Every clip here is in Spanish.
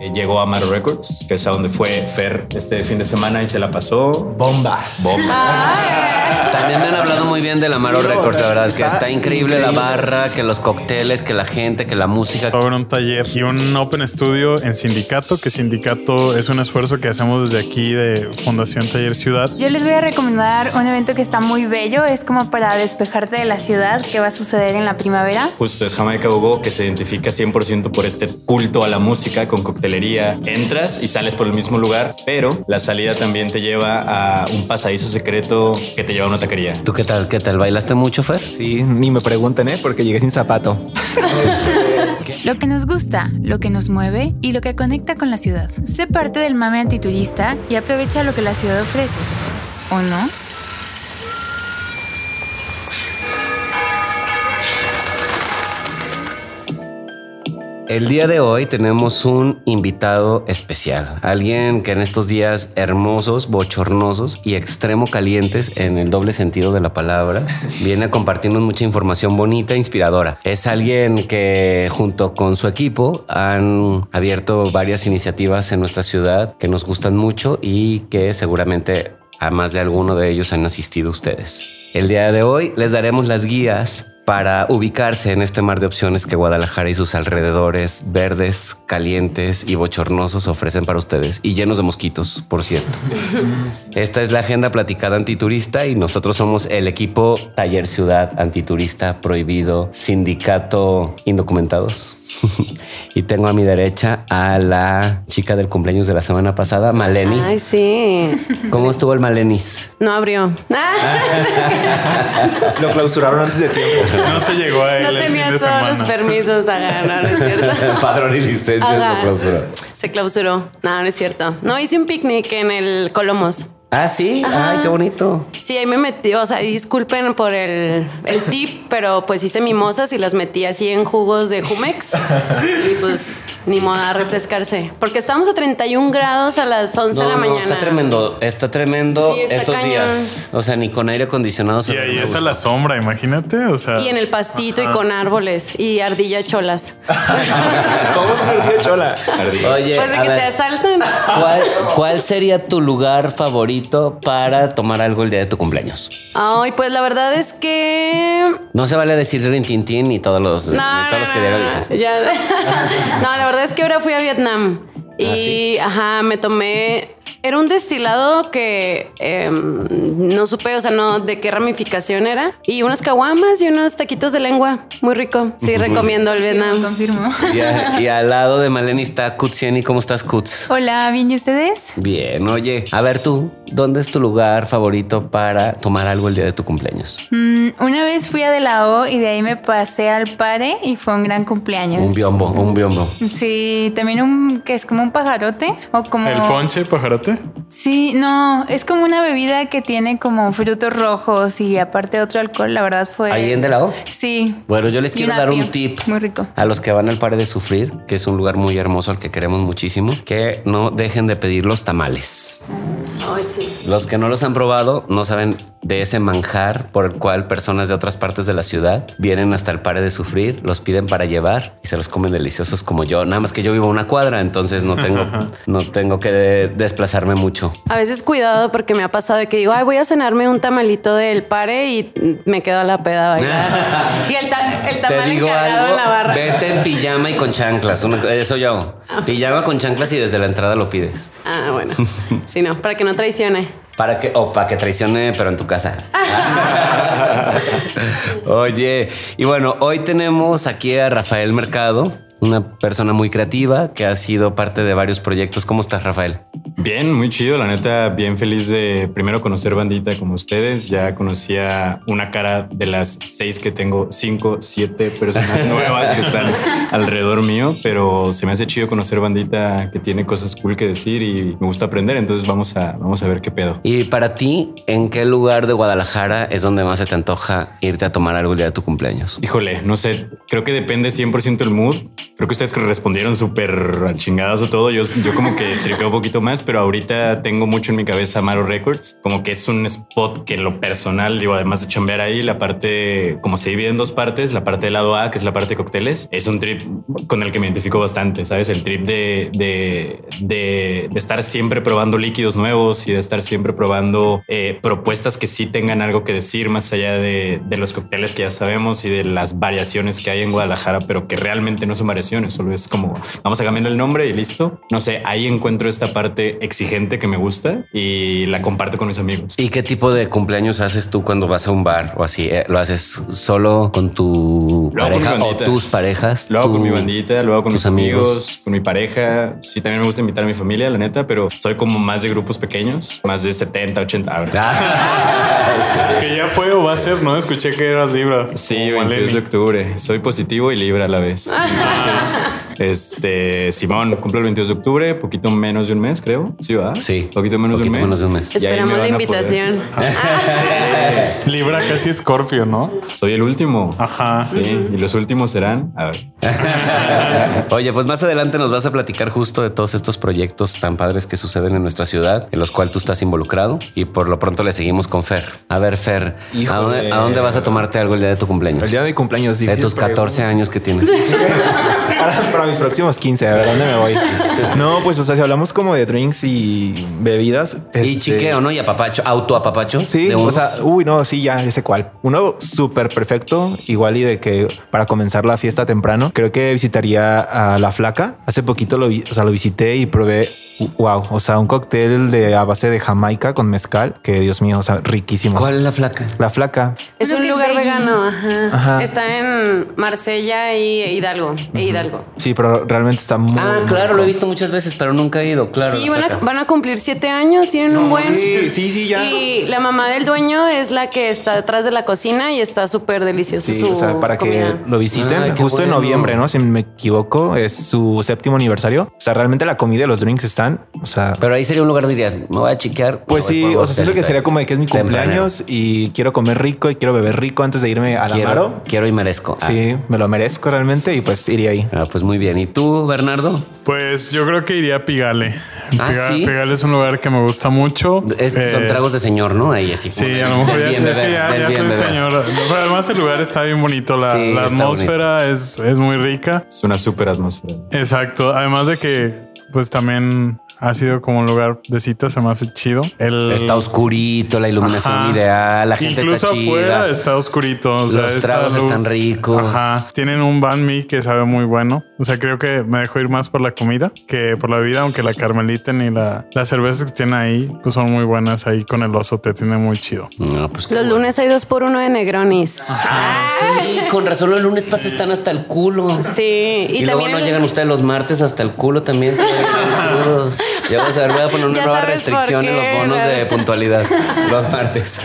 eh, llegó a Amaro Records, que es a donde fue Fer este fin de semana y se la pasó bomba, bomba. También me han hablado muy bien del Amaro Records, la verdad, que está increíble la barra, que los cócteles, que la gente, que la música. Va a haber un taller y un Open Studio en Sindicato, que Sindicato es un esfuerzo que hacemos desde aquí de Fundación Taller Ciudad. Yo les voy a recomendar un evento que está muy bello, es como para despejarte de la ciudad, que va a suceder en la primavera. Justo es Jamaica Hugo, que se identifica 100% por este culto a la música con coctelería. Entras y sales por el mismo lugar, pero la salida también te lleva a un pasadizo secreto que te lleva a una taquería. ¿Tú qué tal? ¿Qué tal? ¿Bailaste mucho, Fer? Sí, ni me pregunten, ¿eh? Porque llegué sin zapato. Lo que nos gusta, lo que nos mueve y lo que conecta con la ciudad. Sé parte del mame antiturista y aprovecha lo que la ciudad ofrece. ¿O no? El día de hoy tenemos un invitado especial, alguien que en estos días hermosos, bochornosos y extremo calientes en el doble sentido de la palabra, viene a compartirnos mucha información bonita e inspiradora. Es alguien que junto con su equipo han abierto varias iniciativas en nuestra ciudad que nos gustan mucho y que seguramente a más de alguno de ellos han asistido ustedes. El día de hoy les daremos las guías para ubicarse en este mar de opciones que Guadalajara y sus alrededores verdes, calientes y bochornosos ofrecen para ustedes y llenos de mosquitos, por cierto. Esta es la agenda platicada antiturista y nosotros somos el equipo Taller Ciudad Antiturista Prohibido Sindicato Indocumentados. y tengo a mi derecha a la chica del cumpleaños de la semana pasada, Maleni. Ay, sí. ¿Cómo estuvo el Malenis? No abrió. Lo clausuraron antes de tiempo. No se llegó a él No el fin tenía de todos los permisos a ganar, ¿no es cierto? Padrón y licencias lo clausuró. Se clausuró. No, no es cierto. No, hice un picnic en el Colomos. Ah, sí. Ay, qué bonito. Sí, ahí me metí, o sea, disculpen por el, el tip, pero pues hice mimosas y las metí así en jugos de Jumex. y pues ni moda a refrescarse. Porque estábamos a 31 grados a las 11 de la No, mañana. está tremendo, está tremendo Sí, está estos cañón. días. O sea, ni con aire acondicionado se Y ahí es a la sombra, imagínate. O sea, Y en el pastito y con árboles y ardilla cholas. ¿Cómo se perdió Chola? Ardillas. Oye, pues de a que te asaltan. ¿cuál, cuál sería tu lugar favorito para tomar algo el día de tu cumpleaños? Ay, pues la verdad es que No se vale decir Rintintín ni todos los, ni No, todos los que no, dices. ya. no, la verdad es que ahora fui a Vietnam y, Ah, ¿sí? ajá, me tomé. Era un destilado que em, no supe, o sea, no de qué ramificación era. Y unas caguamas y unos taquitos de lengua. Muy rico. Sí, recomiendo el Vietnam. Confirmo. Y, a- y al lado de Maleni está Kutsieni. ¿Cómo estás, Kuts? Hola, ¿bien y ustedes? Bien, oye, a ver tú, ¿dónde es tu lugar favorito para tomar algo el día de tu cumpleaños? Mm, una vez fui a De La O y de ahí me pasé al Pare y fue un gran cumpleaños. Un biombo, un biombo. Sí, también un que es como un pajarote o como el ponche, pajarote. Sí, no, es como una bebida que tiene como frutos rojos y aparte otro alcohol, la verdad fue ¿Ahí en De La O? Sí. Bueno, yo les quiero dar un tip Muy rico. a los que van al Pare de Sufrir, que es un lugar muy hermoso al que queremos muchísimo, que no dejen de pedir los tamales. Ay, sí. Los que no los han probado no saben de ese manjar por el cual personas de otras partes de la ciudad vienen hasta el Pare de Sufrir, los piden para llevar y se los comen deliciosos como yo. Nada más que yo vivo a una cuadra, entonces no tengo, no tengo que desplazarme mucho. A veces cuidado porque me ha pasado de que digo, ay, voy a cenarme un tamalito del pare y me quedo a la peda a bailar. y el, ta- el Te tamal digo encargado algo, en la barra. vete en pijama y con chanclas. Una- eso yo hago. Pijama con chanclas y desde la entrada lo pides. Ah, bueno. Sí, no, para que no traicione. Para que, o para que traicione, pero en tu casa. Oye, y bueno, hoy tenemos aquí a Rafael Mercado, una persona muy creativa que ha sido parte de varios proyectos. ¿Cómo estás, Rafael? Bien, muy chido, la neta, bien feliz de primero conocer bandita como ustedes. Ya conocía una cara de las seis que tengo, cinco, siete personas nuevas que están alrededor mío, pero se me hace chido conocer bandita que tiene cosas cool que decir y me gusta aprender. Entonces vamos a, vamos a ver qué pedo. Y para ti, ¿en qué lugar de Guadalajara es donde más se te antoja irte a tomar algo el día de tu cumpleaños? Híjole, no sé, creo que depende 100% el mood. Creo que ustedes que respondieron súper al chingadazo todo. Yo, yo como que tripeo un poquito más, pero ahorita tengo mucho en mi cabeza Maro Records, como que es un spot que en lo personal, digo, además de chambear ahí, la parte, como se divide en dos partes, la parte del lado A, que es la parte de cócteles, es un trip con el que me identifico bastante, ¿sabes? El trip de, de, de, estar siempre probando líquidos nuevos y de estar siempre probando eh, propuestas que sí tengan algo que decir más allá de, de los cócteles que ya sabemos y de las variaciones que hay en Guadalajara, pero que realmente no son variaciones, solo es como vamos a cambiar el nombre y listo. No sé, ahí encuentro esta parte exigente que me gusta y la comparto con mis amigos. ¿Y qué tipo de cumpleaños haces tú cuando vas a un bar o así? Eh, ¿Lo haces solo con tu con pareja o tus parejas? Lo hago con Tú- mi bandita, lo hago con tus mis amigos, con mi pareja. Sí, también me gusta invitar a mi familia, la neta, pero soy como más de grupos pequeños, más de 70, 80. Ah, Ah, Que ya fue o va a ser, ¿no? Escuché que eras Libra. Sí, Como 22 de octubre. Soy positivo y libre a la vez. Entonces, este Simón cumple el 22 de octubre, poquito menos de un mes, creo. Sí, va. Sí, poquito menos poquito de un mes. menos de un mes. Me Esperamos la invitación. Libra casi Scorpio, ¿no? Soy el último. Ajá. Sí, y los últimos serán. A ver. Oye, pues más adelante nos vas a platicar justo de todos estos proyectos tan padres que suceden en nuestra ciudad, en los cuales tú estás involucrado. Y por lo pronto le seguimos con Fer. A ver, Fer, ¿a dónde, a dónde vas a tomarte algo el día de tu cumpleaños? El día de mi cumpleaños. de tus 14 años que tienes. para, mis próximos 15, a ver dónde me voy. No, pues, o sea, si hablamos como de drinks y bebidas. Y este, chiqueo, ¿no? Y apapacho, autoapapacho. Sí, de uno. o sea, uy, no, sí, ya, sé cuál. Uno súper perfecto, igual y de que para comenzar la fiesta temprano, creo que visitaría a La Flaca. Hace poquito lo, vi- o sea, lo visité y probé, wow, o sea, un cóctel de a base de Jamaica con mezcal, que Dios mío, o sea, riquísimo. ¿Cuál es la flaca? La Flaca. Es un es lugar vegano. Ajá. Ajá. Está en Marsella y Hidalgo. E Hidalgo. Sí, pero realmente está muy... Ah, muy claro, lo he visto muchas veces, pero nunca he ido. Claro. sí, van a, flaca. van a cumplir siete años. Tienen un buen. Sí, sí, sí, ya. Y la mamá del dueño es la que está detrás de la cocina y está súper delicioso. Sí, su o sea, para que lo visiten Ay, qué justo en noviembre, ¿no? Si me equivoco, es su séptimo aniversario. O sea, realmente la comida y los drinks están, o sea, Pero ahí sería un lugar, dirías, me voy a chiquear. pues sí, o sea, siento que sería como de que es mi tempranero. cumpleaños y quiero comer rico y quiero beber rico antes de irme a la Quiero, Maro. quiero y merezco. Ah. Sí, me lo merezco realmente y pues iría ahí. Ah, pues muy bien. ¿Y tú, Bernardo? Pues yo creo que iría a Pigale. Ah, Piga- ¿sí? Pigale es un lugar que me gusta mucho. Es- son Eh, tragos de señor, ¿no? Ahí así. como Sí, a lo mejor ya, bien es que ya, ya bien soy beber. señor. Pero además el lugar está bien bonito. La, Sí, la está atmósfera es, es muy rica. Es una súper atmósfera. Exacto. Además de que, pues también ha sido como un lugar de cita, se me hace chido. El, Está oscurito, la iluminación Ajá. ideal, la gente Incluso está chida. afuera está oscurito. o sea, Los tragos están ricos. Ajá. Tienen un banh mi que sabe muy bueno. O sea, creo que me dejó ir más por la comida que por la bebida, aunque la carmeliten y la, las cervezas que tienen ahí, pues son muy buenas. Ahí con el oso te tiene muy chido. No, pues Los bueno. lunes hay dos por uno de Negronis. Ah, sí, con razón los lunes pasos están hasta el culo. Sí, Y, y, luego no el- llegan ustedes los martes hasta el culo también. Ya vas a ver, voy a poner una Ya nueva restricción en los bonos de puntualidad. Los martes.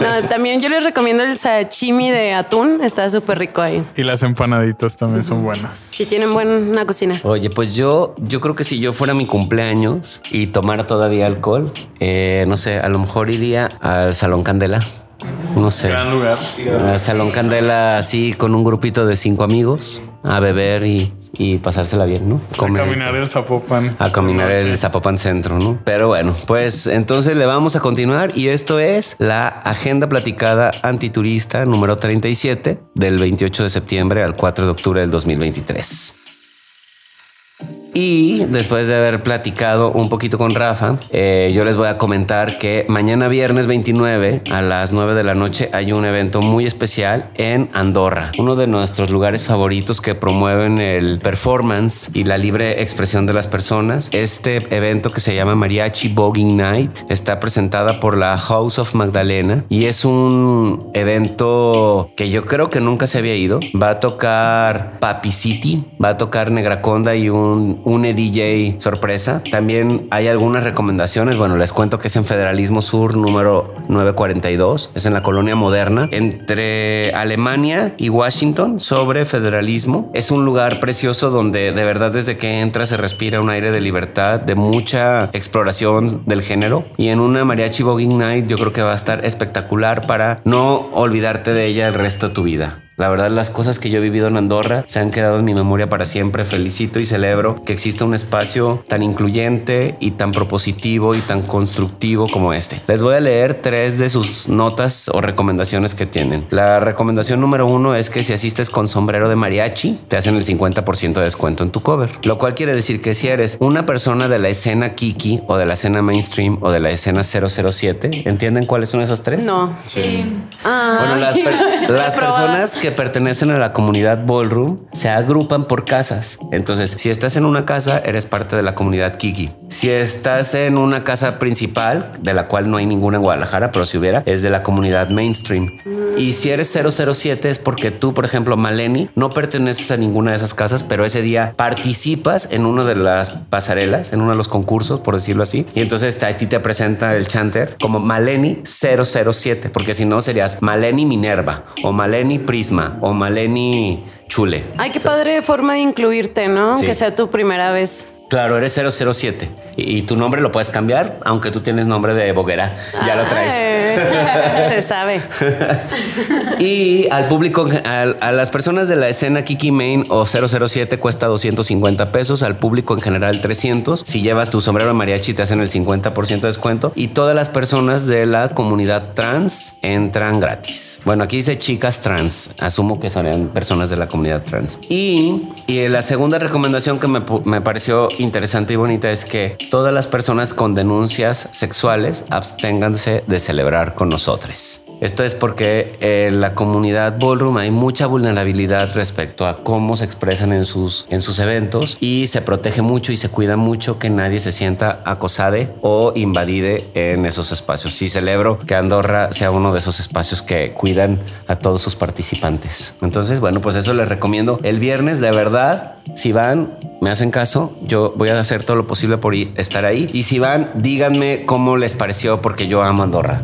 No, también yo les recomiendo el sashimi de atún. Está súper rico ahí. Y las empanaditas también son buenas. Si tienen buena cocina. Oye, pues yo, yo creo que si yo fuera mi cumpleaños y tomara todavía alcohol, eh, no sé, a lo mejor iría al Salón Candela. No sé. Gran lugar. Al Salón Candela así con un grupito de cinco amigos a beber y, y pasársela bien, ¿no? A Comer. caminar el Zapopan. A caminar el Zapopan Centro, ¿no? Pero bueno, pues entonces le vamos a continuar y esto es la agenda platicada antiturista número 37 del 28 de septiembre al 4 de octubre del 2023. Y después de haber platicado un poquito con Rafa, eh, yo les voy a comentar que mañana viernes 29 a las 9 de la noche hay un evento muy especial en Andorra, uno de nuestros lugares favoritos que promueven el performance y la libre expresión de las personas. Este evento que se llama Mariachi Voguing Night está presentada por la House of Magdalena y es un evento que yo creo que nunca se había ido. Va a tocar Papi City, va a tocar Negraconda y un, un DJ sorpresa. También hay algunas recomendaciones. Bueno, les cuento que es en Federalismo Sur número 942. Es en la colonia moderna entre Alemania y Washington sobre federalismo. Es un lugar precioso donde de verdad desde que entras se respira un aire de libertad, de mucha exploración del género. Y en una mariachi voguing night yo creo que va a estar espectacular para no olvidarte de ella el resto de tu vida. La verdad, las cosas que yo he vivido en Andorra se han quedado en mi memoria para siempre. Felicito y celebro que exista un espacio tan incluyente y tan propositivo y tan constructivo como este. Les voy a leer tres de sus notas o recomendaciones que tienen. La recomendación número uno es que si asistes con sombrero de mariachi, te hacen el 50% de descuento en tu cover. Lo cual quiere decir que si eres una persona de la escena Kiki o de la escena mainstream o de la escena 007, ¿entienden cuáles son esas tres? No. Sí. Ay, Bueno, las, per- las personas que pertenecen a la comunidad ballroom se agrupan por casas. Entonces, si estás en una casa, eres parte de la comunidad Kiki. Si estás en una casa principal, de la cual no hay ninguna en Guadalajara, pero si hubiera, es de la comunidad mainstream. Y si eres 007 es porque tú, por ejemplo, Maleni, no perteneces a ninguna de esas casas, pero ese día participas en una de las pasarelas, en uno de los concursos, por decirlo así. Y entonces a ti te presenta el chanter como Maleni 007, porque si no serías Maleni Minerva o Maleni Prisma o Maleni Chule. Ay, qué padre forma de incluirte, ¿no? Sí. Aunque sea tu primera vez. Claro, eres 007 y, y tu nombre lo puedes cambiar, aunque tú tienes nombre de boguera. Ya lo traes. Se sabe. Y al público, a, las personas de la escena Kiki Main o 007 cuesta 250 pesos, al público en general 300. Si llevas tu sombrero de mariachi te hacen el 50% de descuento y todas las personas de la comunidad trans entran gratis. Bueno, aquí dice chicas trans, asumo que serían personas de la comunidad trans. Y, y la segunda recomendación que me, me pareció interesante y bonita es que todas las personas con denuncias sexuales absténganse de celebrar con nosotros. Esto es porque en la comunidad ballroom hay mucha vulnerabilidad respecto a cómo se expresan en sus, en sus eventos y se protege mucho y se cuida mucho que nadie se sienta acosade o invadide en esos espacios. Y celebro que Andorra sea uno de esos espacios que cuidan a todos sus participantes. Entonces, bueno, pues eso les recomiendo. El viernes, de verdad, si van, me hacen caso, yo voy a hacer todo lo posible por estar ahí. Y si van, díganme cómo les pareció porque yo amo Andorra.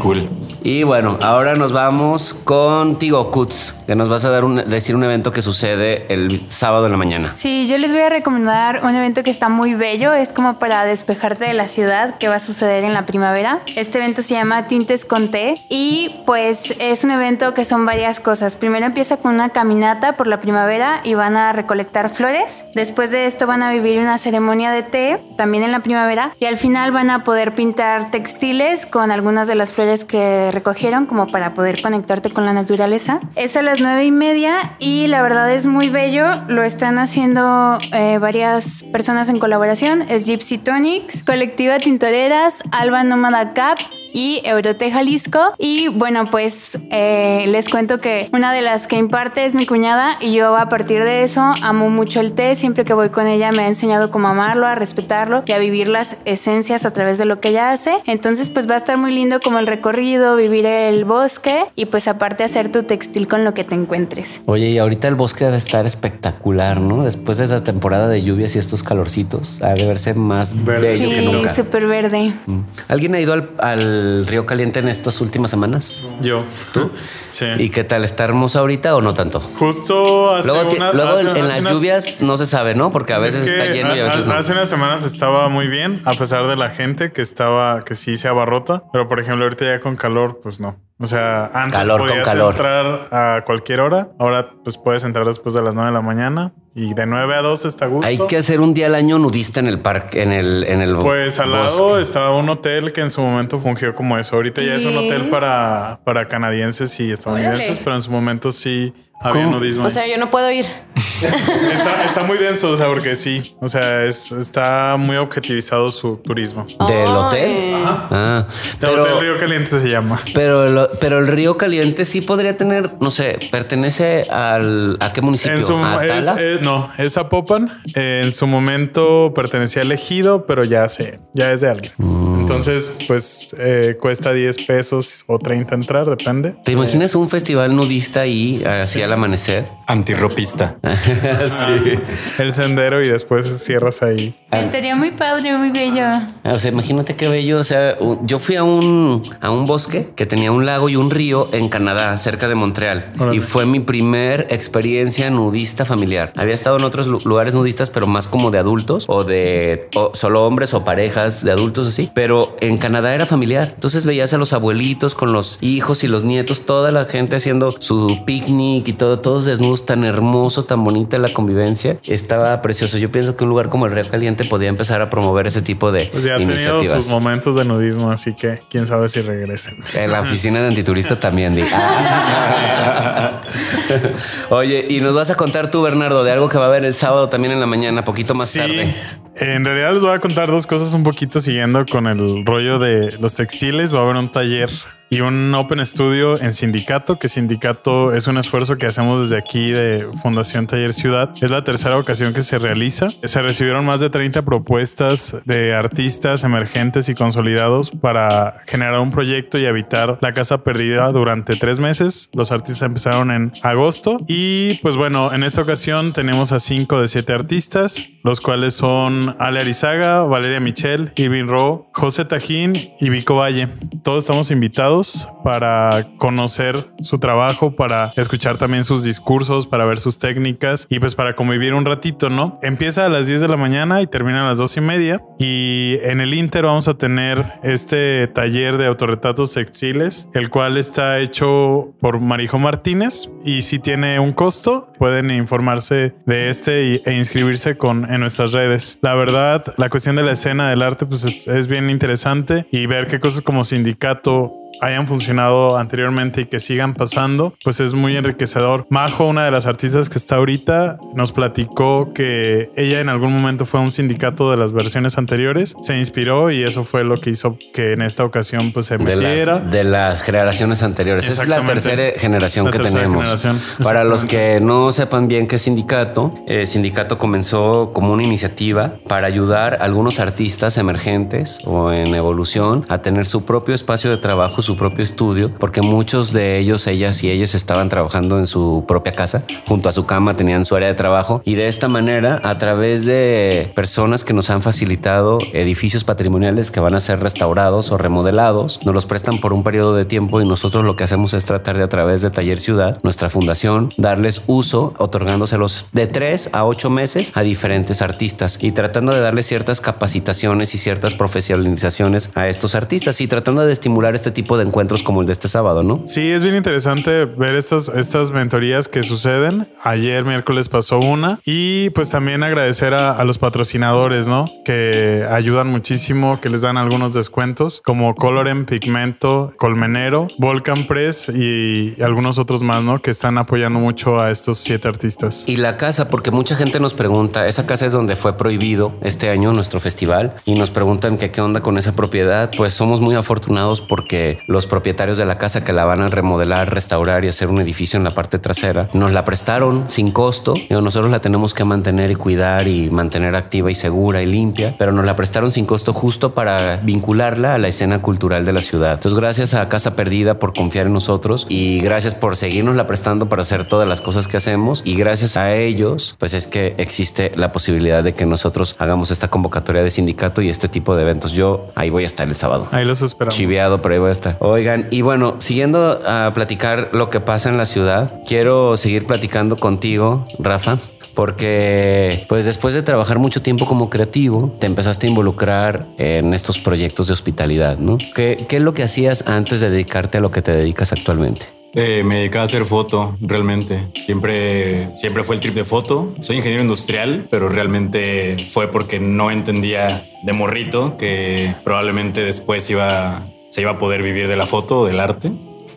Cool. Y bueno, ahora nos vamos contigo, Kutz, que nos vas a dar un, decir un evento que sucede el sábado en la mañana. Sí, yo les voy a recomendar un evento que está muy bello, es como para despejarte de la ciudad que va a suceder en la primavera. Este evento se llama Tintes con Té y pues es un evento que son varias cosas. Primero empieza con una caminata por la primavera y van a recolectar flores. Después de esto van a vivir una ceremonia de té también en la primavera y al final van a poder pintar textiles con algunas de las flores que recogieron como para poder conectarte con la naturaleza. Es a las nueve y media y la verdad es muy bello. Lo están haciendo eh, varias personas en colaboración. Es Gypsy Tonics, Colectiva Tintoreras, Alba Nómada Cap y Eurote Jalisco. Y bueno, pues eh, les cuento que una de las que imparte es mi cuñada y yo a partir de eso amo mucho el té. Siempre que voy con ella me ha enseñado cómo amarlo, a respetarlo y a vivir las esencias a través de lo que ella hace. Entonces pues va a estar muy lindo como el recorrido, vivir el bosque y pues aparte hacer tu textil con lo que te encuentres. Oye, y ahorita el bosque debe estar espectacular, ¿no? Después de esa temporada de lluvias y estos calorcitos, ha de verse más bello que Sí, nunca. súper verde. Mm. ¿Alguien ha ido al, al Río Caliente en estas últimas semanas? Yo. ¿Tú? Sí. ¿Y qué tal? ¿Está hermoso ahorita o no tanto? Justo hace Luego, ti- una- luego hace- en, en hace las unas- lluvias no se sabe, ¿no? Porque a veces Es que está lleno y a veces no. Hace unas semanas estaba muy bien, a pesar de la gente que estaba, que sí se abarrota. Pero por ejemplo, ahorita ya con calor, pues no. O sea, antes Calor con podías calor. entrar a cualquier hora. Ahora, pues puedes entrar después de las 9 de la mañana y de 9 a 2 está a gusto. Hay que hacer un día al año nudista en el parque, en el, en el Pues al bosque. lado estaba un hotel que en su momento fungió como eso. Ahorita ya es un hotel para, para canadienses y estadounidenses, Órale. pero en su momento sí había ¿Cómo? nudismo. O sea, yo no puedo ir. está, está muy denso, o sea, porque sí. O sea, es, está muy objetivizado su turismo. ¿Del hotel? Ah, El pero, Hotel Río Caliente se llama. pero, el, pero el Río Caliente sí podría tener, no sé, pertenece al a qué municipio? En su, ¿A es, Tala? eh, no, es Zapopan. Eh, en su momento pertenecía al ejido, pero ya se, ya es de alguien. Mm. Entonces, pues eh, cuesta 10 pesos o 30 entrar, depende. ¿Te imaginas un festival nudista ahí así al amanecer? Antirropista. sí. El sendero y después cierras ahí. Estaría muy padre, muy bello. O sea, imagínate qué bello. O sea, yo fui a un, a un bosque que tenía un lago y un río en Canadá, cerca de Montreal. Órale. Y fue mi primer experiencia nudista familiar. Había estado en otros lu- lugares nudistas, pero más como de adultos o de o solo hombres o parejas de adultos así. Pero pero en Canadá era familiar. Entonces veías a los abuelitos con los hijos y los nietos, toda la gente haciendo su picnic y todo, todos desnudos, tan hermoso, tan bonita la convivencia. Estaba precioso. Yo pienso que un lugar como el Río Caliente podía empezar a promover ese tipo de Pues ya ha tenido iniciativas. sus momentos de nudismo, así que quién sabe si regresen. En la oficina de antiturista también, di. Oye, y nos vas a contar tú, Bernardo, de algo que va a haber el sábado también en la mañana, poquito más sí, tarde. en realidad les voy a contar dos cosas un poquito siguiendo con el rollo de los textiles. Va a haber un taller y un Open Studio en Sindicato, que Sindicato es un esfuerzo que hacemos desde aquí de Fundación Taller Ciudad. Es la tercera ocasión que se realiza. Se recibieron más de 30 propuestas de artistas emergentes y consolidados para generar un proyecto y habitar la casa perdida durante tres meses. Los artistas empezaron en agosto y pues bueno, en esta ocasión tenemos a cinco de siete artistas, los cuales son Ale Arizaga, Valeria Michel, Irving Ro, José Tajín y Vico Valle. Todos estamos invitados para conocer su trabajo, para escuchar también sus discursos, para ver sus técnicas y pues para convivir un ratito, ¿no? Empieza a las 10 de la mañana y termina a las 2 y media. Y en el Inter vamos a tener este taller de autorretratos textiles, el cual está hecho por Marijo Martínez y si tiene un costo, pueden informarse de este e inscribirse con, en nuestras redes. La verdad, la cuestión de la escena del arte pues es, es bien interesante y ver qué cosas como sindicato hayan funcionado anteriormente y que sigan pasando, pues es muy enriquecedor. Majo, una de las artistas que está ahorita, nos platicó que ella en algún momento fue a un sindicato de las versiones anteriores, se inspiró y eso fue lo que hizo que en esta ocasión pues se De metiera. las, de las generaciones anteriores. Es la tercera generación La que tercera tenemos. generación, Para los que no sepan bien qué es sindicato, eh, sindicato comenzó como una iniciativa para ayudar a algunos artistas emergentes o en evolución a tener su propio espacio de trabajo, su propio estudio, porque muchos de ellos, ellas y ellas estaban trabajando en su propia casa, junto a su cama tenían su área de trabajo. Y de esta manera, a través de personas que nos han facilitado edificios patrimoniales que van a ser restaurados o remodelados, nos los prestan por un periodo de tiempo y nosotros lo que hacemos es tratar de a través de Taller Ciudad, nuestra fundación, darles uso, otorgándoselos de tres a ocho meses a diferentes artistas y tratando de darles ciertas capacitaciones y ciertas profesionalizaciones a estos artistas y tratando de estimular este tipo de encuentros como el de este sábado, ¿no? Sí, es bien interesante ver estas, estas mentorías que suceden. Ayer miércoles pasó una y pues también agradecer a, a los patrocinadores, ¿no? Que ayudan muchísimo, que les dan algunos descuentos como Coloren, Pigmento, Colmenero, Volcan Press y, y algunos otros más, ¿no? Que están apoyando mucho a estos siete artistas. Y la casa, porque mucha gente nos pregunta, esa casa es donde fue prohibido este año nuestro festival y nos preguntan que qué onda con esa propiedad. Pues somos muy afortunados porque los propietarios de la casa que la van a remodelar, restaurar y hacer un edificio en la parte trasera, nos la prestaron sin costo. y nosotros la tenemos que mantener y cuidar y mantener activa y segura y limpia, pero nos la prestaron sin costo justo para vincularla a la escena cultural de la ciudad. Entonces, gracias a Casa Perdida por confiar en nosotros y gracias por seguirnos la prestando para hacer todas las cosas que hacemos y gracias a ellos, pues es que existe la posibilidad de que nosotros hagamos esta convocatoria de sindicato y este tipo de eventos. Yo ahí voy a estar el sábado. Ahí los esperamos. Chiveado, pero ahí voy a estar. Oigan, y bueno, siguiendo a platicar lo que pasa en la ciudad, quiero seguir platicando contigo, Rafa. Porque, pues después de trabajar mucho tiempo como creativo, te empezaste a involucrar en estos proyectos de hospitalidad, ¿no? ¿Qué, qué es lo que hacías antes de dedicarte a lo que te dedicas actualmente? Eh, me dedicaba a hacer foto, realmente. Siempre, siempre fue el trip de foto. Soy ingeniero industrial, pero realmente fue porque no entendía de morrito que probablemente después iba, se iba a poder vivir de la foto del arte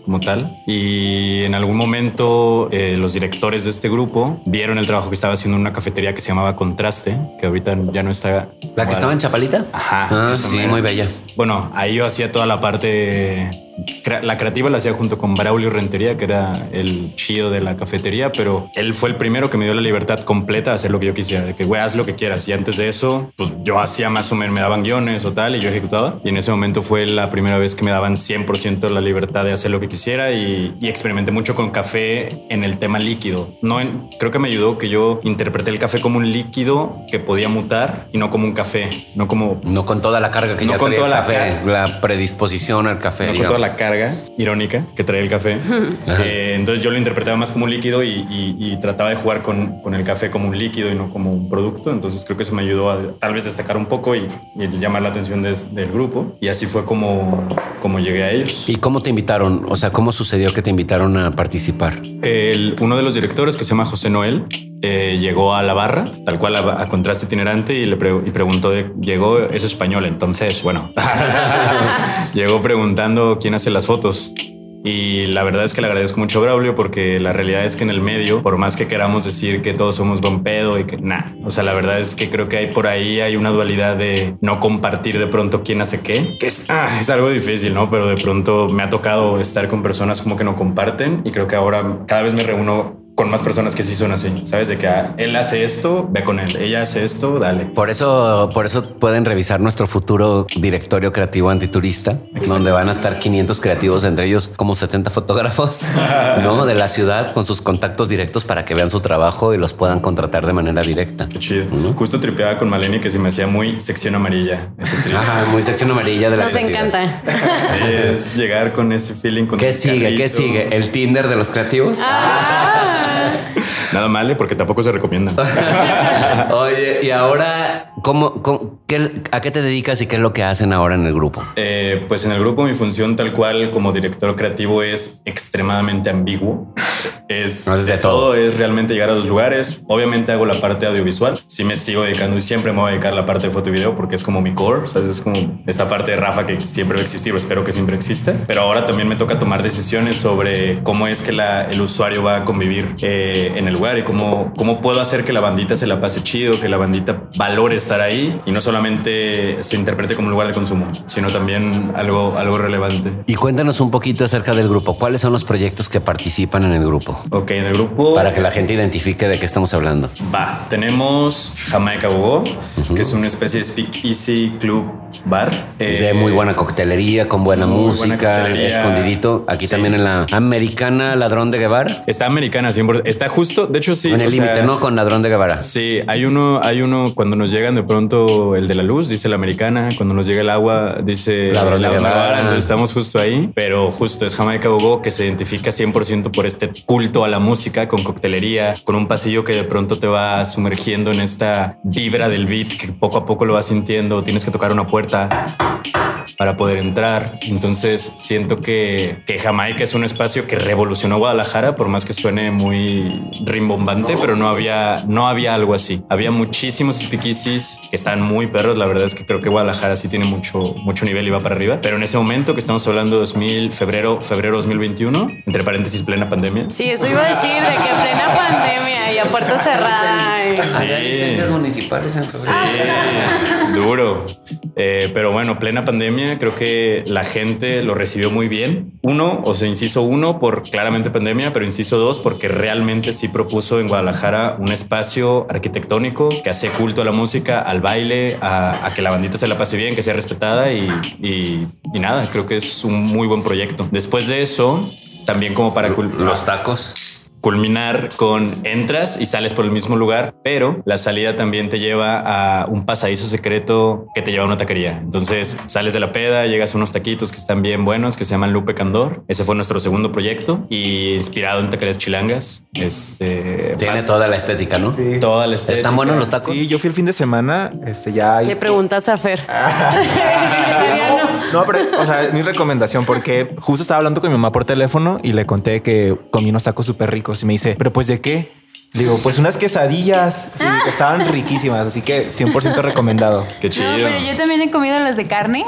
como tal. Y en algún momento eh, los directores de este grupo vieron el trabajo que estaba haciendo en una cafetería que se llamaba Contraste, que ahorita ya no está. ¿La que estaba en Chapalita? Ajá. Ah, sí, muy bella. Bueno, ahí yo hacía toda la parte. La creativa la hacía junto con Braulio Rentería, que era el chido de la cafetería, pero él fue el primero que me dio la libertad completa de hacer lo que yo quisiera, de que, güey, haz lo que quieras. Y antes de eso, pues yo hacía más o menos, me daban guiones o tal, y yo ejecutaba. Y en ese momento fue la primera vez que me daban 100% la libertad de hacer lo que quisiera y, y experimenté mucho con café en el tema líquido. No en- creo que me ayudó que yo interpreté el café como un líquido que podía mutar y no como un café, no como No con toda la carga que No ya con traía toda el la café, carga. la predisposición al café. no la carga irónica que trae el café. Eh, entonces yo lo interpretaba más como un líquido y, y- y trataba de jugar con, con el café como un líquido y no como un producto. Entonces creo que eso me ayudó a tal vez destacar un poco y, y llamar la atención del grupo. Y así fue como, como llegué a ellos. ¿Y cómo te invitaron? O sea, ¿cómo sucedió que te invitaron a participar? El- uno de los directores que se llama José Noel eh, llegó a la barra, tal cual a, a contraste itinerante y le pre- y preguntó de llegó es español, entonces bueno llegó preguntando quién hace las fotos. Y la verdad es que le agradezco mucho a Braulio porque la realidad es que en el medio, por más que queramos decir que todos somos buen pedo y que nada, o sea, la verdad es que creo que hay por ahí hay una dualidad de no compartir de pronto quién hace qué, que es, ah, es algo difícil, ¿no? Pero de pronto me ha tocado estar con personas como que no comparten y creo que ahora cada vez me reúno con más personas que sí son así, ¿sabes? De que ah, él hace esto, ve con él, ella hace esto, dale. Por eso, por eso pueden revisar nuestro futuro directorio creativo antiturista, donde van a estar 500 creativos, entre ellos como 70 fotógrafos, ¿no? De la ciudad con sus contactos directos para que vean su trabajo y los puedan contratar de manera directa. Qué chido. Justo tripeaba con Maleni que se me hacía muy sección amarilla ese trip. Ajá, muy sección amarilla de la Nos creatividad. encanta. Sí, es llegar con ese feeling. Con ¿Qué sigue? ¿Qué sigue? ¿El Tinder de los creativos? Ah, Nada mal, ¿eh? porque tampoco se recomienda. Oye, y ahora, ¿cómo, cómo- qué- ¿a qué te dedicas y qué es lo que hacen ahora en el grupo? Eh, pues en el grupo mi función tal cual como director creativo es extremadamente ambiguo. Es No, es de de todo. todo, es realmente llegar a los lugares. Obviamente hago la parte audiovisual. Sí me sigo dedicando y siempre me voy a dedicar a la parte de foto y video porque es como mi core. ¿sabes? Es como esta parte de Rafa que siempre va a existir o espero que siempre exista. Pero ahora también me toca tomar decisiones sobre cómo es que la- el usuario va a convivir eh, en el lugar y cómo, cómo puedo hacer que la bandita se la pase chido, que la bandita valore estar ahí y no solamente se interprete como un lugar de consumo, sino también algo, algo relevante. Y cuéntanos un poquito acerca del grupo. ¿Cuáles son los proyectos que participan en el grupo? Ok, en el grupo Para que la gente identifique de qué estamos hablando. va. Tenemos Jamaica Bogó, que es una especie de speak easy club bar. de Eh, muy buena coctelería, con buena buena música, coctelería. escondidito. Aquí Sí. también en la americana Ladrón de Guevara. Está americana, 100%. Está justo, de hecho sí. en el límite, ¿no? Con Ladrón de Guevara. Sí, hay uno, hay uno cuando nos llegan de pronto el de la luz, dice la americana, cuando nos llega el agua, dice Ladrón de Guevara. entonces estamos justo ahí, pero justo es Jamaica Bogó que se identifica 100% por este culto a la música, con coctelería, con un pasillo que de pronto te va sumergiendo en esta vibra del beat que poco a poco lo vas sintiendo, tienes que tocar una puerta para poder entrar. Entonces siento que, que Jamaica es un espacio que revolucionó Guadalajara, por más que suene muy rimbombante, pero no había, no había algo así. Había muchísimos speakeasies que están muy perros. La verdad es que creo que Guadalajara sí tiene mucho, mucho nivel y va para arriba. Pero en ese momento que estamos hablando de 2000, febrero, febrero 2021, entre paréntesis, plena pandemia. sí, eso iba a decir de que plena pandemia y a puerta cerrada. Había licencias municipales en febrero. Sí, duro. Eh, pero bueno, plena pandemia, creo que la gente lo recibió muy bien. Uno, o sea, inciso uno, por claramente pandemia, pero inciso dos, porque realmente sí propuso en Guadalajara un espacio arquitectónico que hace culto a la música, al baile, a, a que la bandita se la pase bien, que sea respetada y, y- y nada, creo que es un muy buen proyecto. Después de eso, también como para Los tacos. Culminar con entras y sales por el mismo lugar, pero la salida también te lleva a un pasadizo secreto que te lleva a una taquería. Entonces sales de la peda, llegas a unos taquitos que están bien buenos que se llaman Lupe Candor. Ese fue nuestro segundo proyecto y inspirado en taquerías chilangas. Este Tiene toda la estética, ¿no? Sí. toda la estética. ¿Están buenos los tacos? Sí, yo fui el fin de semana, este ya hay- Le preguntas a Fer. No, pero, o sea, es mi recomendación, porque justo estaba hablando con mi mamá por teléfono y le conté que comí unos tacos súper ricos y me dice, pero pues de qué? Digo, pues unas quesadillas y que estaban riquísimas, así que 100% recomendado. Qué chido. No, pero yo también he comido los de carne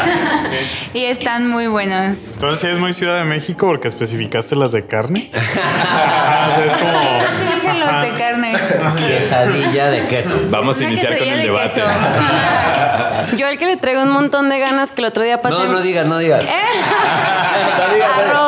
y, están muy buenos. Entonces sí es muy Ciudad de México porque especificaste las de carne. O sea, es como... Sí, dije los de carne. Quesadilla de queso. Vamos a Una iniciar con el de debate. Yo al que le traigo un montón de ganas que el otro día pasé. No, no digas, no digas. Arroba. Primero el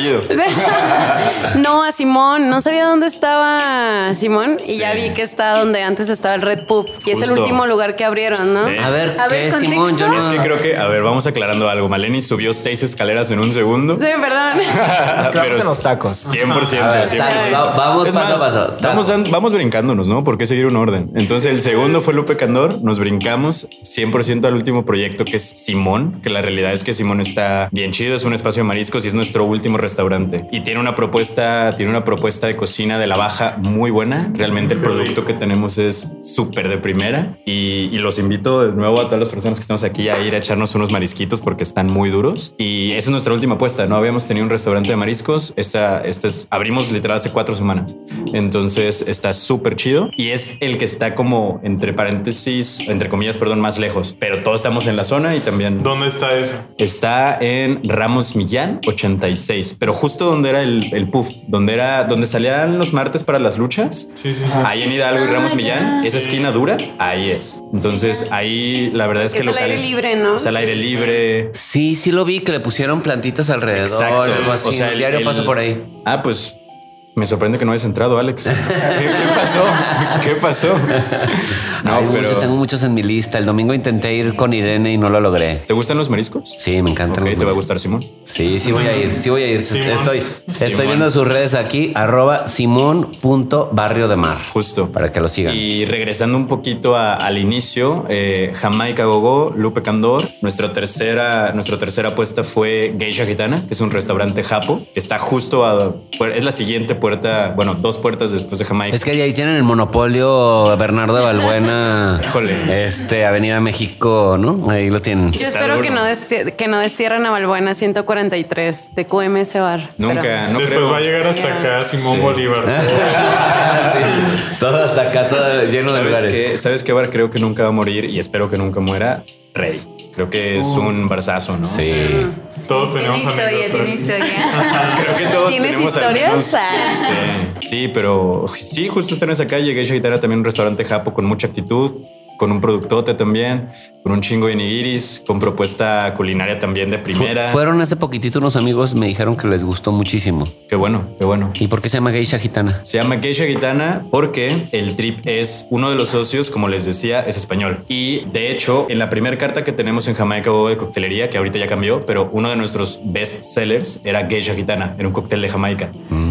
apellido no, a Simón. No sabía dónde estaba Simón y ya vi que está donde antes estaba el Red Pub. Y es el último lugar que abrieron, ¿no? Sí. A ver, A ¿qué ver, es Simón? Yo no... Es que creo que, a ver, vamos aclarando algo. Maleni subió seis escaleras en un segundo. Sí, perdón. clavamos en los tacos. 100%. A ver, 100%. tacos, va- vamos Es paso a más, paso, tacos. Vamos, an- vamos brincándonos, ¿no? Porque seguir un orden. Entonces, el segundo fue Lupe Candor. Nos brincamos 100% al último proyecto que es Simón, que la realidad es que Simón está bien chido. Es un espacio de mariscos y es nuestro último restaurante. Y tiene una propuesta, tiene una propuesta de cocina de la baja muy buena. Realmente el producto que tenemos es súper de primera. Y, y los invito de nuevo a todas las personas que estamos aquí a ir a echarnos unos marisquitos porque están muy duros. Y esa es nuestra última apuesta. No habíamos tenido un restaurante de mariscos. Esta, esta es, abrimos literal hace cuatro semanas. Entonces está súper chido y es el que está como entre paréntesis, entre comillas, perdón, más lejos. Pero todos estamos en la zona y también ¿Dónde está eso? está en Ramos Millán 86, pero justo donde era el, el puff, donde era donde salían los martes para las luchas. Sí, sí. Ahí en Hidalgo y Ah, Ramos ya. Millán, esa esquina dura, ahí es. Entonces ahí la verdad es que Es al aire libre, ¿no? Es al aire libre. Sí, sí lo vi, que le pusieron plantitas alrededor. Exacto. Algo así. O sea, el el- diario el- paso por ahí. Ah, pues me sorprende que no hayas entrado, Alex. ¿Qué, qué pasó? ¿Qué pasó? No, pero muchos, tengo muchos en mi lista. El domingo intenté ir con Irene y no lo logré. ¿te gustan los mariscos? Sí, me encantan. Ok, los te va a gustar, Simón. Sí, sí voy a ir, sí voy a ir. Simón. Estoy, estoy viendo sus redes aquí, arroba simón.barrio de mar. Justo. Para que lo sigan. Y regresando un poquito a- al inicio, eh, Jamaica Gogó, Lupe Candor. Nuestra tercera, nuestra tercera apuesta fue Geisha Gitana, que es un restaurante japo que está justo a. Es la siguiente puerta, bueno, dos puertas después de Jamaica. Es que ahí tienen el monopolio Bernardo Balbuena, Híjole. este Avenida México, ¿no? Ahí lo tienen. Yo espero duro. que no, que no destierren a Balbuena 143 de QMS Bar. Nunca, Pero- no Después creo. va a llegar hasta acá Simón Sí. Bolívar. Sí, todo hasta acá, todo lleno de ¿Sabes lugares. qué? ¿Sabes qué bar creo que nunca va a morir y espero que nunca muera? Ready. Creo que es un barzazo, ¿no? Sí. Todos tiene tenemos historia, anécdotas. tiene historia. Creo que todos ¿Tienes tenemos historias? Ah. Sí, sí, pero sí, justo está en esa calle. Geisha Gitana también un restaurante japo con mucha actitud, con un productote también, con un chingo de nigiris, con propuesta culinaria también de primera. Fueron hace poquitito unos amigos, me dijeron que les gustó muchísimo. Qué bueno, qué bueno. ¿Y por qué se llama Geisha Gitana? Se llama Geisha Gitana porque el trip es uno de los socios, como les decía, es español. Y de hecho, en la primera carta que tenemos en Jamaica Bobo de coctelería, que ahorita ya cambió, pero uno de nuestros best sellers era Geisha Gitana, era un cóctel de Jamaica.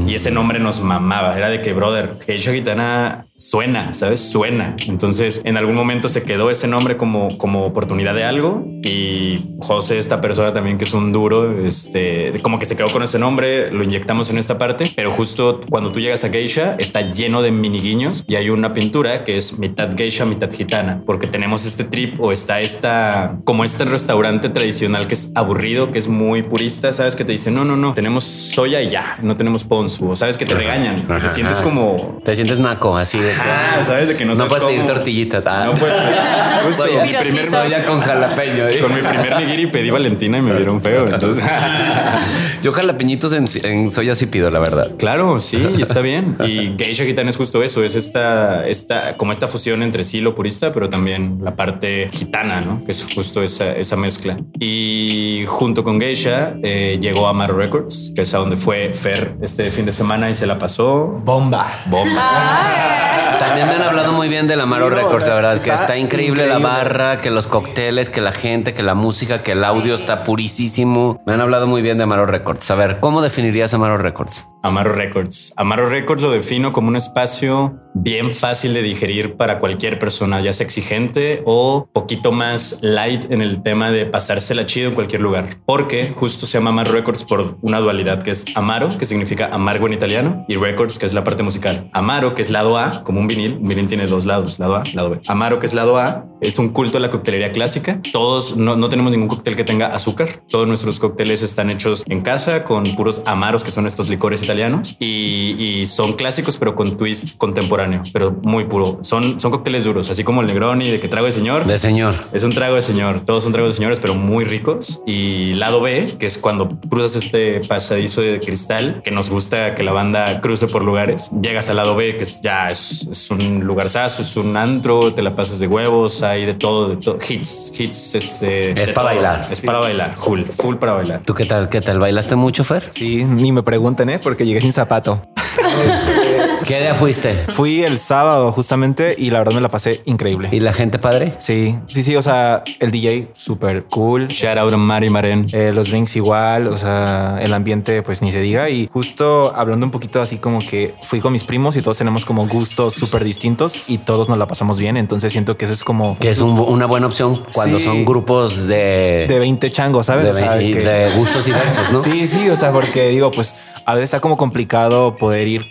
Y ese nombre nos mamaba. Era de que, brother, Geisha Gitana suena, ¿sabes? Suena. Entonces, en algún momento se quedó ese nombre como, como oportunidad de algo. Y José, esta persona también que es un duro, este, como que se quedó con ese nombre, lo inyectamos en esta parte. Pero justo cuando tú llegas a Geisha, está lleno de mini guiños y hay una pintura que es mitad Geisha, mitad gitana, porque tenemos este trip o está esta, como este restaurante tradicional que es aburrido, que es muy purista, sabes que te dicen, no, no, no, tenemos soya y ya, no tenemos ponzu, o sabes que te regañan, Ajá, te sientes ajá. como Te sientes naco, así de que Ah, sabes de que no, no sabes puedes pedir cómo. tortillitas. Ah. No puedes pedir. Justo, Soya. mi primer Soya con jalapeño. ¿eh? con mi primer nigiri pedí Valentina y me vieron feo. Entonces, Yo jalapeñitos en, en soya sí pido, la verdad. claro, sí, está bien. Y Geisha Gitana es justo eso, es esta, esta, como esta fusión entre sí lo purista, pero también la parte gitana, ¿no? Que es justo esa, esa mezcla. Y junto con Geisha eh, llegó a Amaro Records, que es a donde fue Fer este fin de semana y se la pasó Bomba. bomba. También me han hablado muy bien del Amaro Sí, Records, la verdad, que está está increíble, la increíble. barra, que los cócteles, que la gente, que la música, que el audio está purísimo. Me han hablado muy bien de Amaro Records. A ver, ¿cómo definirías Amaro Records? Amaro Records. Amaro Records lo defino como un espacio bien fácil de digerir para cualquier persona, ya sea exigente o poquito más light en el tema de pasársela chido en cualquier lugar. Porque justo se llama Amaro Records por una dualidad que es Amaro, que significa amargo en italiano, y Records, que es la parte musical. Amaro, que es lado A, como un vinil. Un vinil tiene dos lados, lado A, lado B. Amaro, que es lado A, es un culto a la coctelería clásica. Todos no, no tenemos ningún cóctel que tenga azúcar. Todos nuestros cócteles están hechos en casa con puros amaros, que son estos licores italianos y, y son clásicos, pero con twist contemporáneo, pero muy puro. Son, son cócteles duros, así como el Negroni de que trago de señor. De señor. Es un trago de señor, todos son tragos de señores, pero muy ricos. Y lado B, que es cuando cruzas este pasadizo de cristal, que nos gusta que la banda cruce por lugares. Llegas al lado B, que es, ya es, es un lugar es un antro, te la pasas de huevos, hay de todo, de todo. Hits, hits, este, Es para todo. bailar. Es para bailar, full, full para bailar. ¿Tú qué tal? ¿Qué tal? ¿Bailaste mucho, Fer? Sí, ni me pregunten, ¿eh? Porque llegué sin zapato. ¿Qué día fuiste? Fui el sábado justamente y la verdad me la pasé increíble. ¿Y la gente padre? Sí, sí, sí. O sea, el DJ súper cool. Shout out a Mari Maren. Eh, los drinks igual, o sea, el ambiente pues ni se diga. Y justo hablando un poquito así como que fui con mis primos y todos tenemos como gustos súper distintos y todos nos la pasamos bien. Entonces siento que eso es como Que es un- una buena opción cuando Sí. son grupos de, de 20 changos, ¿sabes? de, O sea, que- de gustos diversos, ¿no? Sí, sí, o sea, porque digo, pues a veces está como complicado poder ir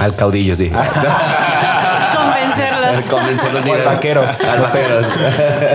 Al caudillo, sí. Convencerlos. Al vaqueros. Al vaqueros.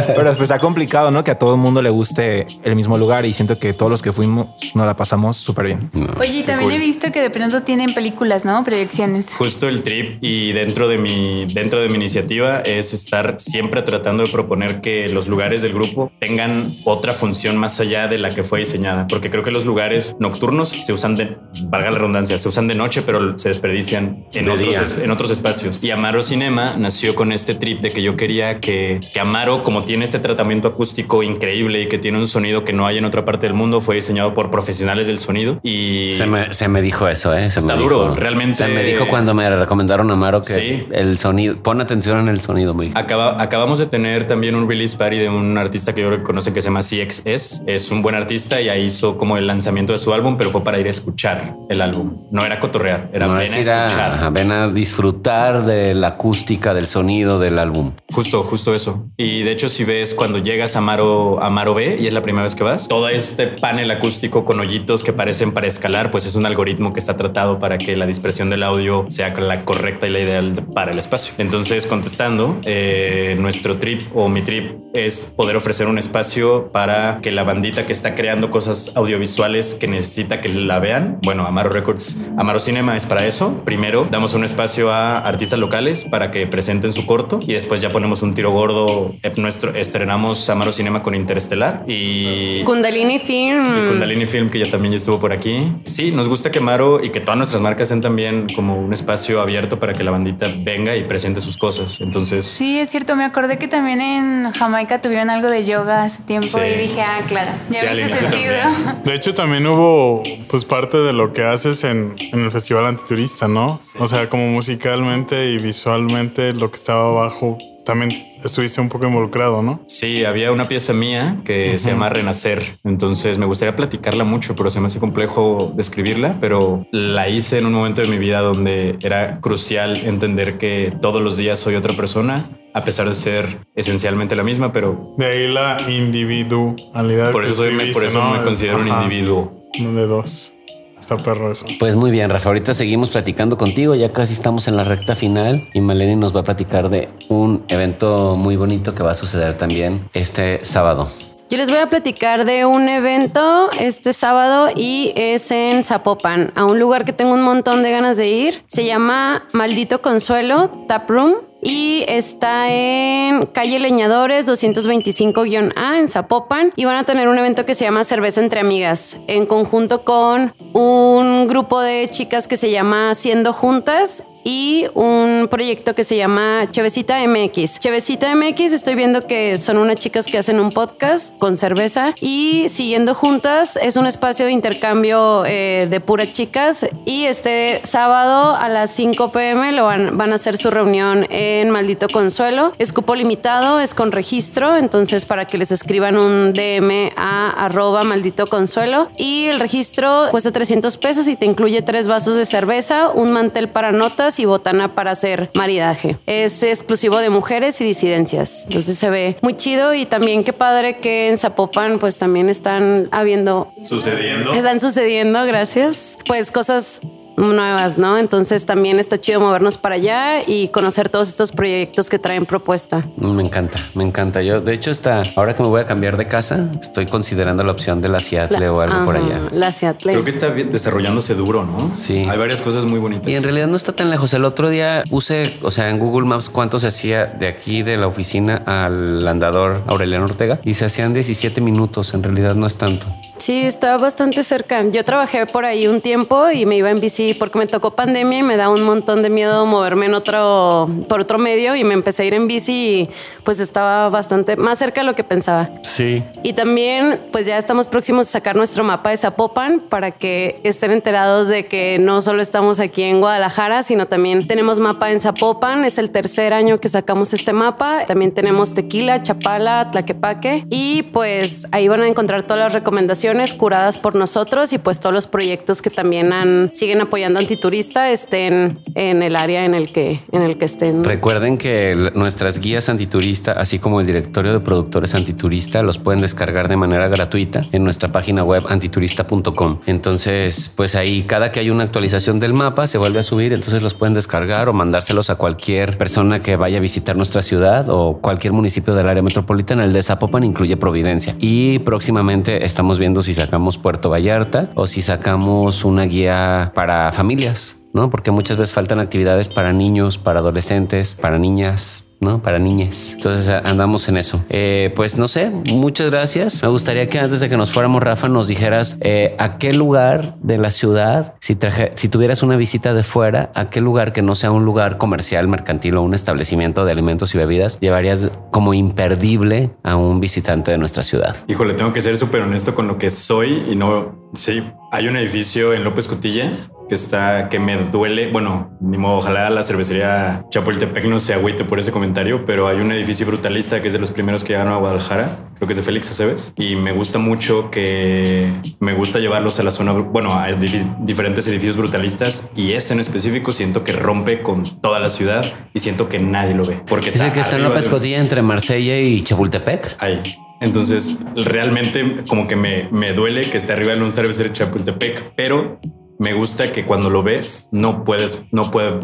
Pero después está complicado, ¿no? Que a todo el mundo le guste el mismo lugar y siento que todos los que fuimos nos la pasamos súper bien. Oye, y también he visto que de pronto tienen películas, ¿no? Proyecciones. Justo el trip y dentro de mi dentro de mi iniciativa es estar siempre tratando de proponer que los lugares del grupo tengan otra función más allá de la que fue diseñada, porque creo que los lugares nocturnos se usan de valga la redundancia, se usan de noche, pero se desperdician en De otros día. en otros espacios. Y Amaro Cinema nació con este trip de que yo quería que, que Amaro, como tiene este tratamiento acústico increíble y que tiene un sonido que no hay en otra parte del mundo, fue diseñado por profesionales del sonido y Se me, se me dijo eso, ¿eh? Se Está me duro, dijo. realmente- Se me dijo cuando me recomendaron a Maro que Sí. el sonido, pon atención en el sonido, me. Acaba- acabamos de tener también un release party de un artista que yo creo que conocen que se llama CXS. Es un buen artista y ahí hizo como el lanzamiento de su álbum, pero fue para ir a escuchar el álbum. No era cotorrear, era No, ven a- escuchar. ajá, ven a disfrutar de la acústica, del sonido del álbum. Justo, justo eso. Y de hecho, si ves cuando llegas a Maro, a Maro B y es la primera vez que vas, todo este panel acústico con hoyitos que parecen para escalar, pues es un algoritmo que está tratado para que la dispersión del audio sea la correcta y la ideal para el espacio. Entonces, contestando, eh, nuestro trip o mi trip es poder ofrecer un espacio para que la bandita que está creando cosas audiovisuales que necesita que la vean, bueno, Amaro Records, Amaro Cinema es para eso. Primero, damos un espacio a artistas locales para que presenten su corto y después ya ponemos un tiro gordo. Eh, Nuestro, estrenamos Amaro Cinema con Interestelar y... Kundalini Film. y Kundalini Film, que ya también ya estuvo por aquí. Sí, nos gusta que Amaro y que todas nuestras marcas sean también como un espacio abierto para que la bandita venga y presente sus cosas. Entonces, Sí, es cierto. Me acordé que también en Jamaica tuvieron algo de yoga hace tiempo Sí. y dije, ah, claro, ya Sí, inicio sentido. también. De hecho, también hubo pues parte de lo que haces en, en el Festival Antiturista, ¿no? O sea, como musicalmente y visualmente lo que estaba abajo, también estuviste un poco involucrado, ¿no? Sí, había una pieza mía que se llama Renacer. Entonces me gustaría platicarla mucho, pero se me hace complejo describirla. Pero la hice en un momento de mi vida donde era crucial entender que todos los días soy otra persona, a pesar de ser esencialmente la misma. Pero De ahí la individualidad. por eso, soy, me, por eso ¿no? me considero un individuo. De dos. Está perro eso. Pues muy bien, Rafa. Ahorita seguimos platicando contigo. Ya casi estamos en la recta final y Maleni nos va a platicar de un evento muy bonito que va a suceder también este sábado. Yo les voy a platicar de un evento este sábado y es en Zapopan, a un lugar que tengo un montón de ganas de ir. Se llama Maldito Consuelo Tap Room y está en calle Leñadores 225-A en Zapopan. Y van a tener un evento que se llama Cerveza entre Amigas en conjunto con un grupo de chicas que se llama Siendo Juntas y un proyecto que se llama Chevecita MX. Chevecita MX, estoy viendo que son unas chicas que hacen un podcast con cerveza y siguiendo juntas es un espacio de intercambio eh, de puras chicas y este sábado a las 5 pm lo van, van a hacer su reunión en Maldito Consuelo. Es cupo limitado, es con registro, entonces para que les escriban un DM a arroba Maldito Consuelo y el registro cuesta 300 pesos y te incluye tres vasos de cerveza, un mantel para notas y botana para hacer maridaje. Es exclusivo de mujeres y disidencias. Entonces se ve muy chido y también qué padre que en Zapopan pues también están habiendo Sucediendo. están sucediendo, gracias. Pues cosas nuevas, ¿no? Entonces también está chido movernos para allá y conocer todos estos proyectos que traen propuesta. Me encanta, me encanta. Yo, de hecho, está ahora que me voy a cambiar de casa, estoy considerando la opción de la Seattle o algo por allá. La Seattle. Creo que está desarrollándose duro, ¿no? Sí. Hay varias cosas muy bonitas. Y en realidad no está tan lejos. El otro día puse, o sea, en Google Maps cuánto se hacía de aquí de la oficina al andador Aureliano Ortega y se hacían 17 minutos. En realidad no es tanto. Sí, está bastante cerca. Yo trabajé por ahí un tiempo y me iba en bici y porque me tocó pandemia y me da un montón de miedo moverme en otro, por otro medio y me empecé a ir en bici y pues estaba bastante más cerca de lo que pensaba. Sí. Y también pues ya estamos próximos a sacar nuestro mapa de Zapopan para que estén enterados de que no solo estamos aquí en Guadalajara, sino también tenemos mapa en Zapopan, es el tercer año que sacamos este mapa, también tenemos Tequila, Chapala, Tlaquepaque y pues ahí van a encontrar todas las recomendaciones curadas por nosotros y pues todos los proyectos que también han, siguen apoyando Antiturista estén en el área en el que, en el que estén. Recuerden que nuestras guías antiturista, así como el directorio de productores antiturista, los pueden descargar de manera gratuita en nuestra página web antiturista.com. Entonces, pues ahí cada que hay una actualización del mapa se vuelve a subir, entonces los pueden descargar o mandárselos a cualquier persona que vaya a visitar nuestra ciudad o cualquier municipio del área metropolitana. El de Zapopan incluye Providencia y próximamente estamos viendo si sacamos Puerto Vallarta o si sacamos una guía para familias. ¿no? Porque muchas veces faltan actividades para niños, para adolescentes, para niñas. ¿No? Para niñas. Entonces andamos en eso. Eh, pues no sé, muchas gracias. Me gustaría que antes de que nos fuéramos, Rafa, nos dijeras eh, a qué lugar de la ciudad, si, traje, si tuvieras una visita de fuera, a qué lugar que no sea un lugar comercial, mercantil o un establecimiento de alimentos y bebidas, llevarías como imperdible a un visitante de nuestra ciudad. Híjole, tengo que ser súper honesto con lo que soy y no. Sí, hay un edificio en López Cotilla que está, que me duele. Bueno, ni modo, ojalá la cervecería Chapultepec no se agüite por ese comentario, pero hay un edificio brutalista que es de los primeros que llegaron a Guadalajara. Creo que es de Félix Aceves y me gusta mucho que me gusta llevarlos a la zona. Bueno, a edifi- diferentes edificios brutalistas y ese en específico siento que rompe con toda la ciudad y siento que nadie lo ve porque ¿Es el que está en López de Cotilla entre Marsella y Chapultepec? ahí. Entonces, realmente como que me, me duele que esté arriba en un cervecero de Chapultepec, pero me gusta que cuando lo ves no puedes, no puede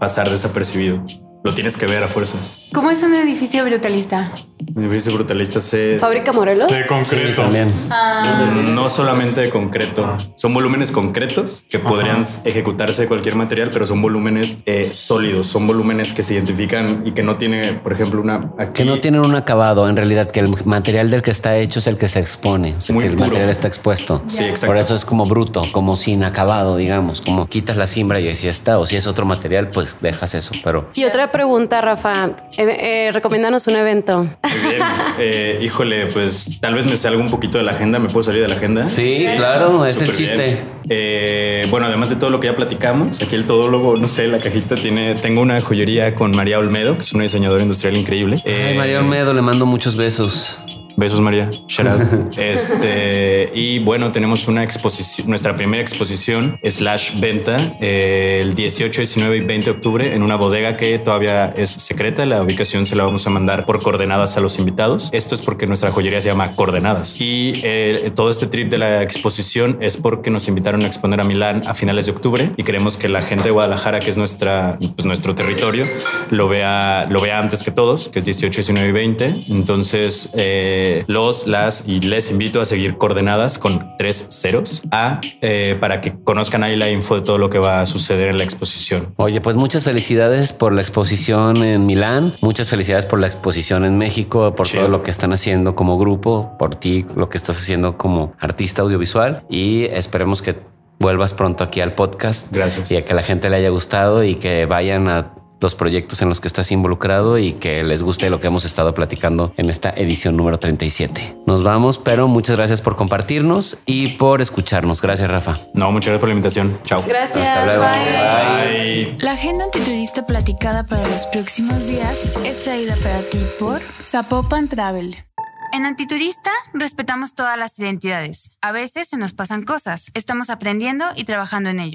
pasar desapercibido. Lo tienes que ver a fuerzas. ¿Cómo es un edificio brutalista? El edificio brutalista se... Fábrica Morelos. De concreto. También. Ah, No solamente de concreto, son volúmenes concretos que podrían ejecutarse de cualquier material, pero son volúmenes eh, sólidos, son volúmenes que se identifican y que no tiene, por ejemplo, una aquí, Que no tienen un acabado, en realidad, que el material del que está hecho es el que se expone, o sea, Muy que el puro. material está expuesto. Sí, exacto. Por eso es como bruto, como sin acabado, digamos, como quitas la siembra y así está, o si es otro material, pues dejas eso, pero Y otra pregunta, Rafa. Eh, eh, recomiéndanos un evento. Muy bien. Eh, híjole, pues tal vez me salga un poquito de la agenda. ¿Me puedo salir de la agenda? Sí, claro, es el chiste. Eh, bueno, además de todo lo que ya platicamos, aquí el todólogo, no sé, la cajita tiene. Tengo una joyería con María Olmedo, que es una diseñadora industrial increíble. Ay, Eh, María Olmedo, le mando muchos besos. Besos, María. Shout out. este, y bueno, tenemos una exposición, nuestra primera exposición slash venta eh, el 18, 19 y 20 de octubre en una bodega que todavía es secreta. La ubicación se la vamos a mandar por coordenadas a los invitados. Esto es porque nuestra joyería se llama Coordenadas. Y eh, todo este trip de la exposición es porque nos invitaron a exponer a Milán a finales de octubre y queremos que la gente de Guadalajara, que es nuestra, pues, nuestro territorio, lo vea, lo vea antes que todos, que es 18, 19 y 20. Entonces, eh, los, las y les invito a seguir coordenadas con tres ceros a eh, para que conozcan ahí la info de todo lo que va a suceder en la exposición. Oye, pues muchas felicidades por la exposición en Milán, muchas felicidades por la exposición en México, por todo lo que están haciendo como grupo, por ti, lo que estás haciendo como artista audiovisual y esperemos que vuelvas pronto aquí al podcast. Gracias. Y a que la gente le haya gustado y que vayan a los proyectos en los que estás involucrado y que les guste lo que hemos estado platicando en esta edición número 37. Nos vamos, pero muchas gracias por compartirnos y por escucharnos. Gracias, Rafa. No, muchas gracias por la invitación. Chao. Gracias. Hasta luego. bye. Bye. La agenda antiturista platicada para los próximos días es traída para ti por Zapopan Travel. En Antiturista respetamos todas las identidades. A veces se nos pasan cosas. Estamos aprendiendo y trabajando en ello.